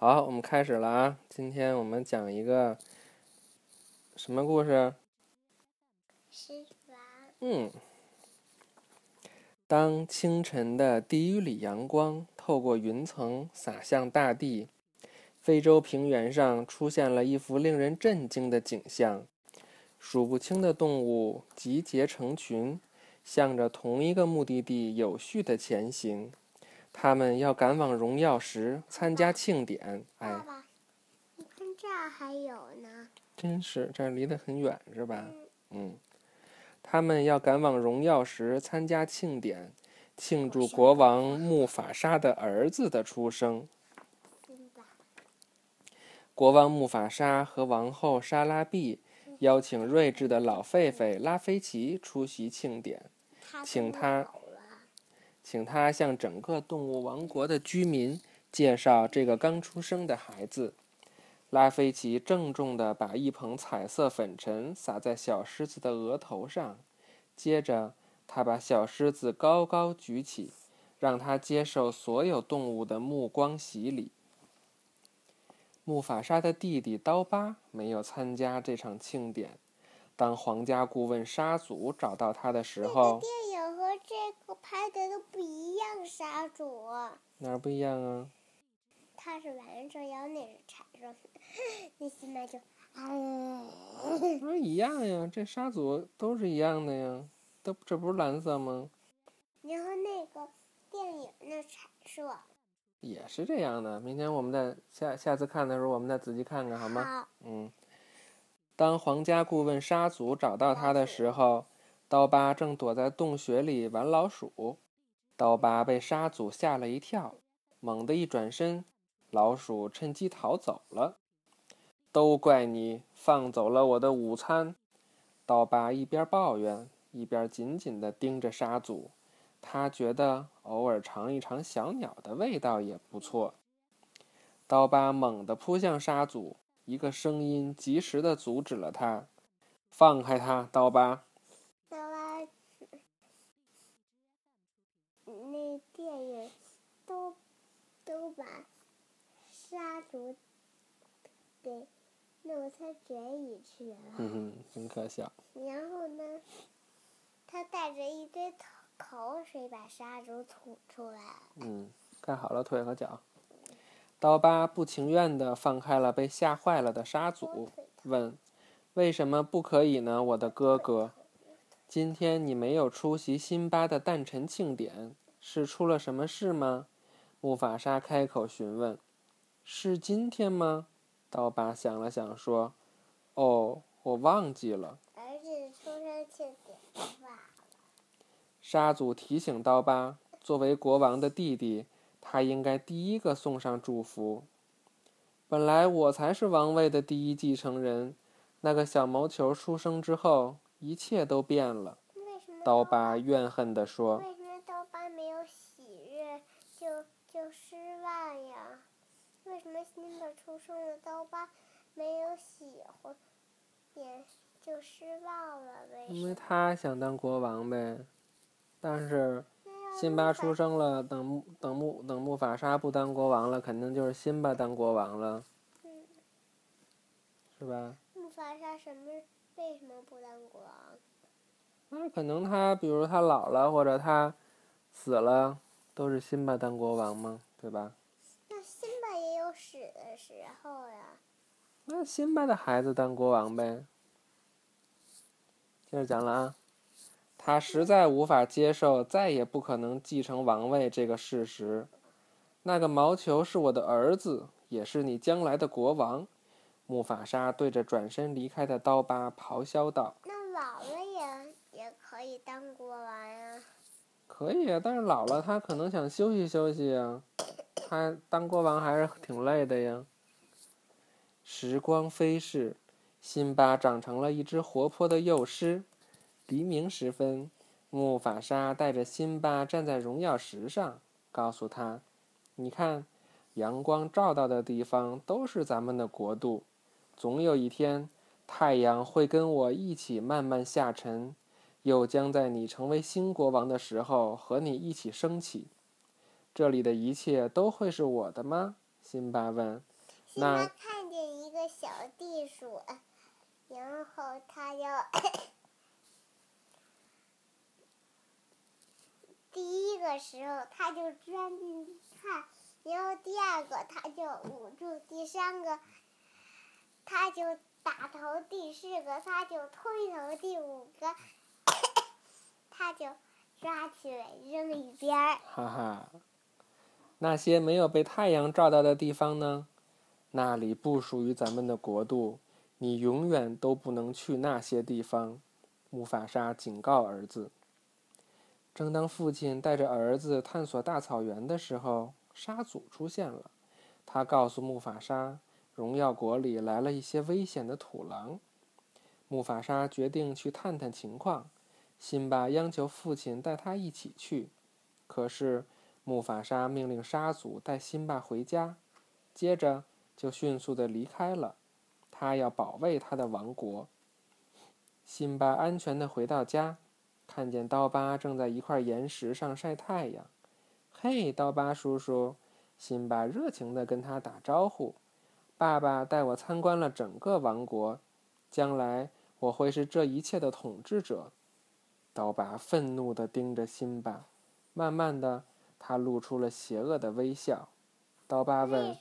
好，我们开始了啊！今天我们讲一个什么故事？嗯，当清晨的第一缕阳光透过云层洒向大地，非洲平原上出现了一幅令人震惊的景象：数不清的动物集结成群，向着同一个目的地有序的前行。他们要赶往荣耀时参加庆典。哎，爸爸，你看这儿还有呢。真是，这儿离得很远，是吧？嗯。他们要赶往荣耀时参加庆典，庆祝国王穆法沙的儿子的出生。国王穆法沙和王后莎拉碧邀请睿智的老狒狒拉菲奇出席庆典，请他。请他向整个动物王国的居民介绍这个刚出生的孩子。拉菲奇郑重地把一捧彩色粉尘撒在小狮子的额头上，接着他把小狮子高高举起，让他接受所有动物的目光洗礼。木法沙的弟弟刀疤没有参加这场庆典。当皇家顾问沙祖找到他的时候。这个拍的都不一样，沙主。哪儿不一样啊？它是蓝色，要那是彩色，那现在就，不是一样呀？这沙组都是一样的呀，都这不是蓝色吗？然后那个电影那彩色。也是这样的。明天我们再下下次看的时候，我们再仔细看看，好吗？好。嗯。当皇家顾问沙祖找到他的时候。刀疤正躲在洞穴里玩老鼠，刀疤被沙祖吓了一跳，猛地一转身，老鼠趁机逃走了。都怪你放走了我的午餐！刀疤一边抱怨，一边紧紧地盯着沙祖。他觉得偶尔尝一尝小鸟的味道也不错。刀疤猛地扑向沙祖，一个声音及时地阻止了他：“放开他，刀疤！”把沙族给弄他嘴里去了。哼哼，很可笑。然后呢，他带着一堆口水把沙族吐出来。嗯，盖好了腿和脚。刀疤不情愿地放开了被吓坏了的沙祖，问：“为什么不可以呢，我的哥哥？今天你没有出席辛巴的诞辰庆典，是出了什么事吗？”木法沙开口询问：“是今天吗？”刀疤想了想说：“哦，我忘记了。”儿子出生庆典忘了。沙祖提醒刀疤：“作为国王的弟弟，他应该第一个送上祝福。本来我才是王位的第一继承人。那个小毛球出生之后，一切都变了。”刀疤怨恨地说。就失望呀？为什么生的刀疤没有喜欢，也就失望了？为什么？因为他想当国王呗。但是，辛巴出生了，等木等木等木法沙不当国王了，肯定就是辛巴当国王了。嗯。是吧？木法沙什么？为什么不当国王？那可能他，比如他老了，或者他死了。都是辛巴当国王吗？对吧？时候呀。那辛巴的孩子当国王呗。接着讲了啊，他实在无法接受再也不可能继承王位这个事实。那个毛球是我的儿子，也是你将来的国王。木法沙对着转身离开的刀疤咆哮道：“那老了也也可以当国王呀。”可以啊，但是老了他可能想休息休息啊，他当国王还是挺累的呀。时光飞逝，辛巴长成了一只活泼的幼狮。黎明时分，木法沙带着辛巴站在荣耀石上，告诉他：“你看，阳光照到的地方都是咱们的国度。总有一天，太阳会跟我一起慢慢下沉。”又将在你成为新国王的时候和你一起升起。这里的一切都会是我的吗？辛巴问。辛巴看见一个小地鼠，然后他要第一个时候他就钻进去看，然后第二个他就捂住，第三个他就打头，第四个他就推头，第五个 他就抓起来扔一边儿。哈哈，那些没有被太阳照到的地方呢？那里不属于咱们的国度，你永远都不能去那些地方。木法沙警告儿子。正当父亲带着儿子探索大草原的时候，沙祖出现了。他告诉木法沙，荣耀国里来了一些危险的土狼。木法沙决定去探探情况。辛巴央求父亲带他一起去，可是木法沙命令沙祖带辛巴回家，接着。就迅速的离开了，他要保卫他的王国。辛巴安全的回到家，看见刀疤正在一块岩石上晒太阳。嘿，刀疤叔叔！辛巴热情的跟他打招呼。爸爸带我参观了整个王国，将来我会是这一切的统治者。刀疤愤怒的盯着辛巴，慢慢的，他露出了邪恶的微笑。刀疤问。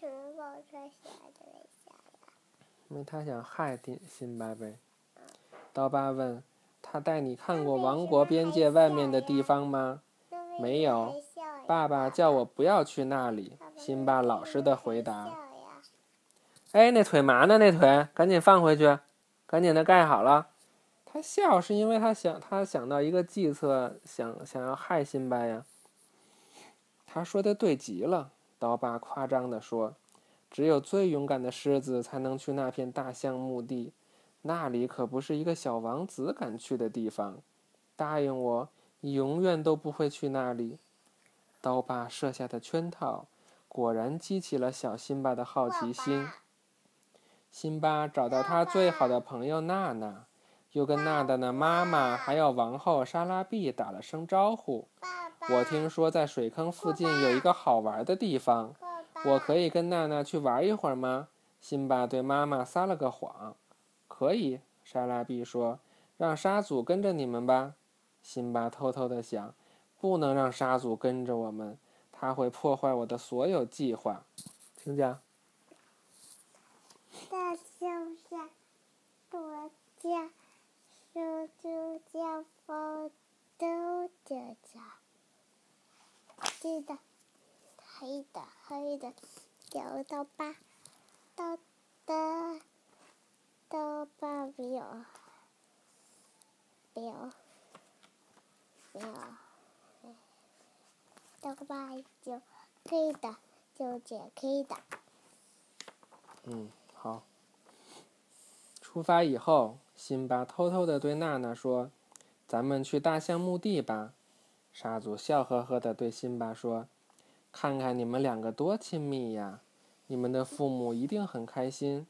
因为他想害辛辛巴呗。刀疤问：“他带你看过王国边界外面的地方吗？”“没有。”“爸爸叫我不要去那里。”辛巴老实的回答。“哎，那腿麻呢？那腿赶紧放回去，赶紧的盖好了。”他笑是因为他想他想到一个计策，想想要害辛巴呀。他说的对极了，刀疤夸张地说。只有最勇敢的狮子才能去那片大象墓地，那里可不是一个小王子敢去的地方。答应我，你永远都不会去那里。刀疤设下的圈套，果然激起了小辛巴的好奇心。辛巴找到他最好的朋友娜娜，又跟娜娜的妈妈还有王后莎拉碧打了声招呼。我听说在水坑附近有一个好玩的地方。我可以跟娜娜去玩一会儿吗？辛巴对妈妈撒了个谎。可以，莎拉碧说：“让沙祖跟着你们吧。”辛巴偷偷的想：“不能让沙祖跟着我们，他会破坏我的所有计划。”请讲。大象下躲家，手就家风都着家，记得。黑的黑的，有刀疤，刀的刀疤没有，没有，没有，刀疤就黑的，就解黑的。嗯，好。出发以后，辛巴偷偷的对娜娜说：“咱们去大象墓地吧。”沙祖笑呵呵的对辛巴说。看看你们两个多亲密呀！你们的父母一定很开心，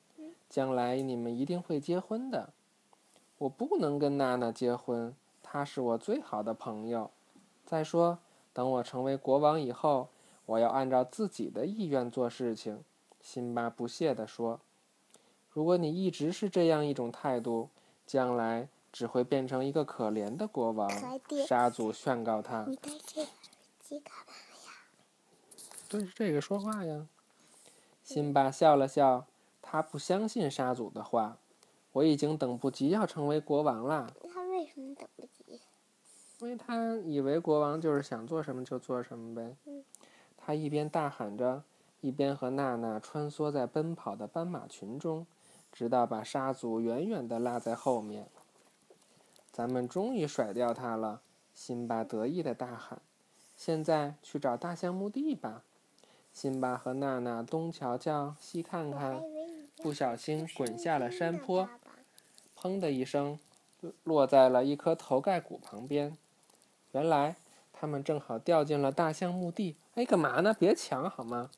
将来你们一定会结婚的。我不能跟娜娜结婚，她是我最好的朋友。再说，等我成为国王以后，我要按照自己的意愿做事情。”辛巴不屑地说。“如果你一直是这样一种态度，将来只会变成一个可怜的国王。”沙祖宣告他。你戴这耳机干嘛？对着这个说话呀，辛巴笑了笑，他不相信沙祖的话。我已经等不及要成为国王啦。他为什么等不及？因为他以为国王就是想做什么就做什么呗。他一边大喊着，一边和娜娜穿梭在奔跑的斑马群中，直到把沙祖远远地落在后面。咱们终于甩掉他了！辛巴得意的大喊：“现在去找大象墓地吧！”辛巴和娜娜东瞧瞧西看看，不小心滚下了山坡，砰的一声，落在了一颗头盖骨旁边。原来他们正好掉进了大象墓地。哎，干嘛呢？别抢好吗？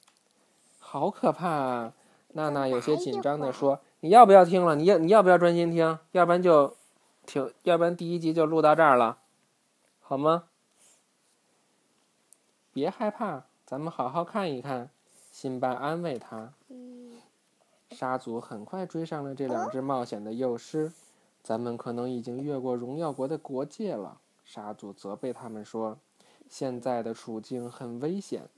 好可怕啊！娜娜有些紧张地说：“你要不要听了？你要你要不要专心听？要不然就停，要不然第一集就录到这儿了，好吗？别害怕。”咱们好好看一看，辛巴安慰他。沙祖很快追上了这两只冒险的幼狮。咱们可能已经越过荣耀国的国界了。沙祖责备他们说：“现在的处境很危险。”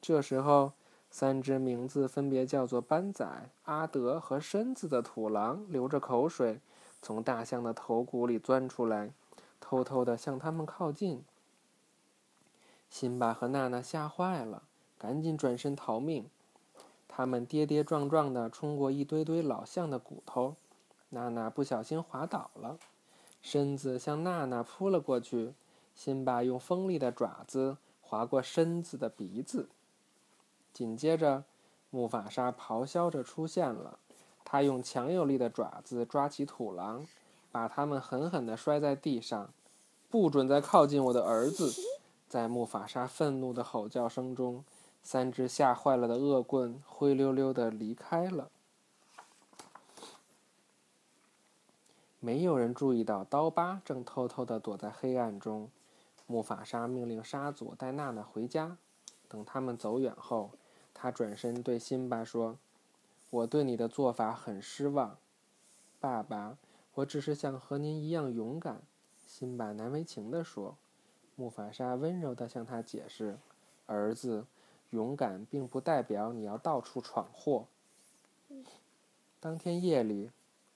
这时候，三只名字分别叫做班仔、阿德和身子的土狼流着口水，从大象的头骨里钻出来，偷偷地向他们靠近。辛巴和娜娜吓坏了，赶紧转身逃命。他们跌跌撞撞地冲过一堆堆老象的骨头。娜娜不小心滑倒了，身子向娜娜扑了过去。辛巴用锋利的爪子划过身子的鼻子。紧接着，木法沙咆哮着出现了。他用强有力的爪子抓起土狼，把它们狠狠地摔在地上。不准再靠近我的儿子！在木法沙愤怒的吼叫声中，三只吓坏了的恶棍灰溜溜地离开了。没有人注意到刀疤正偷偷地躲在黑暗中。木法沙命令沙祖带娜娜回家。等他们走远后，他转身对辛巴说：“我对你的做法很失望，爸爸。我只是想和您一样勇敢。”辛巴难为情地说。木法沙温柔地向他解释：“儿子，勇敢并不代表你要到处闯祸。”当天夜里。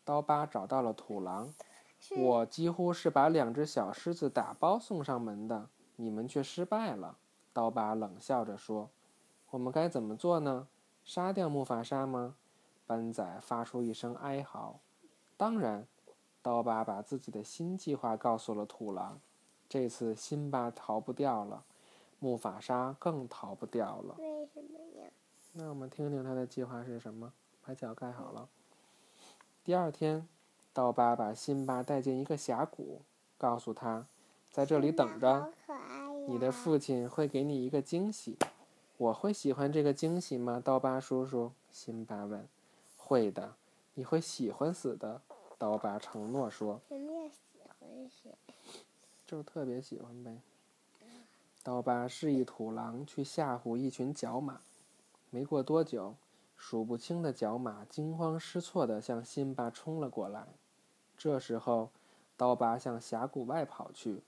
刀疤找到了土狼，我几乎是把两只小狮子打包送上门的，你们却失败了。刀疤冷笑着说：“我们该怎么做呢？杀掉木法沙吗？”班仔发出一声哀嚎。当然，刀疤把自己的新计划告诉了土狼。这次辛巴逃不掉了，木法沙更逃不掉了。为什么呀？那我们听听他的计划是什么？把脚盖好了。第二天，刀疤把辛巴带进一个峡谷，告诉他，在这里等着，你的父亲会给你一个惊喜。我会喜欢这个惊喜吗？刀疤叔叔，辛巴问。会的，你会喜欢死的。刀疤承诺说。什么叫喜欢死？就特别喜欢呗。刀疤示意土狼去吓唬一群角马。没过多久。数不清的角马惊慌失措地向辛巴冲了过来。这时候，刀疤向峡谷外跑去。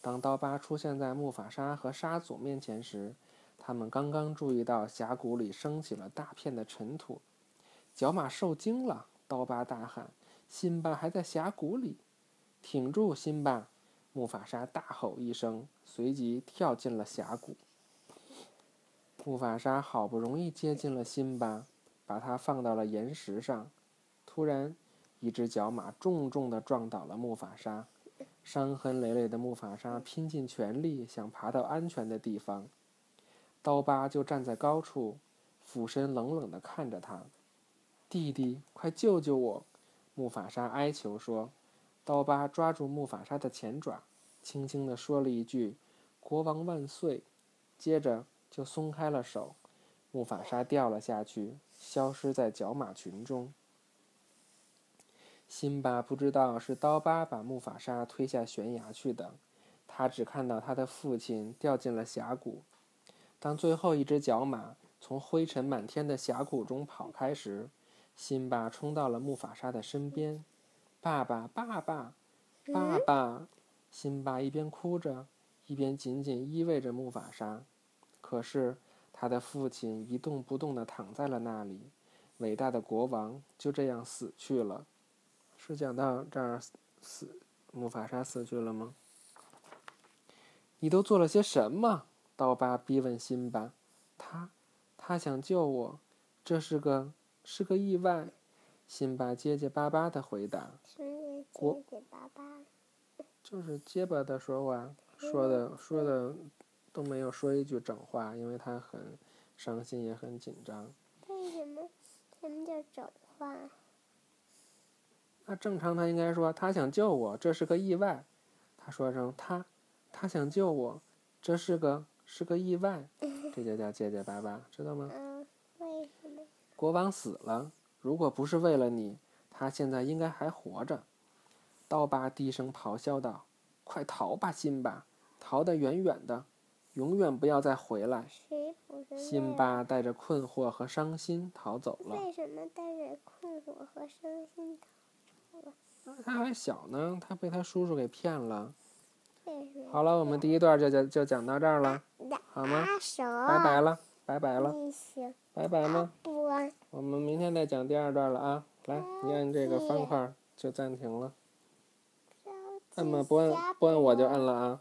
当刀疤出现在木法沙和沙祖面前时，他们刚刚注意到峡谷里升起了大片的尘土。角马受惊了，刀疤大喊：“辛巴还在峡谷里！”“挺住，辛巴！”木法沙大吼一声，随即跳进了峡谷。木法沙好不容易接近了辛巴，把他放到了岩石上。突然，一只角马重重地撞倒了木法沙，伤痕累累的木法沙拼尽全力想爬到安全的地方。刀疤就站在高处，俯身冷冷地看着他。弟弟，快救救我！木法沙哀求说。刀疤抓住木法沙的前爪，轻轻地说了一句：“国王万岁！”接着。就松开了手，木法沙掉了下去，消失在角马群中。辛巴不知道是刀疤把木法沙推下悬崖去的，他只看到他的父亲掉进了峡谷。当最后一只角马从灰尘满天的峡谷中跑开时，辛巴冲到了木法沙的身边：“爸爸，爸爸，爸爸！”辛巴一边哭着，一边紧紧依偎着木法沙。可是，他的父亲一动不动地躺在了那里，伟大的国王就这样死去了。是讲到这儿死，木法沙死去了吗？你都做了些什么？刀疤逼问辛巴。他，他想救我，这是个是个意外。辛巴结结巴巴的回答。结结巴巴。就是结巴的说话，说的说的。都没有说一句整话，因为他很伤心，也很紧张。为什么？什么叫整话？那正常他应该说他想救我，这是个意外。他说声他，他想救我，这是个是个意外。这就叫结结巴巴，知道吗？国王死了，如果不是为了你，他现在应该还活着。刀疤低声咆哮道：“快逃吧，辛巴，逃得远远的。”永远不要再回来。辛巴带着困惑和伤心逃走了。为什么带着困惑和伤心逃了？他还小呢，他被他叔叔给骗了。好了，我们第一段就就就讲到这儿了，好吗？拜拜了，拜拜了。拜拜吗？我们明天再讲第二段了啊！来，你按这个方块就暂停了。着急按吗？不按不按我就按了啊！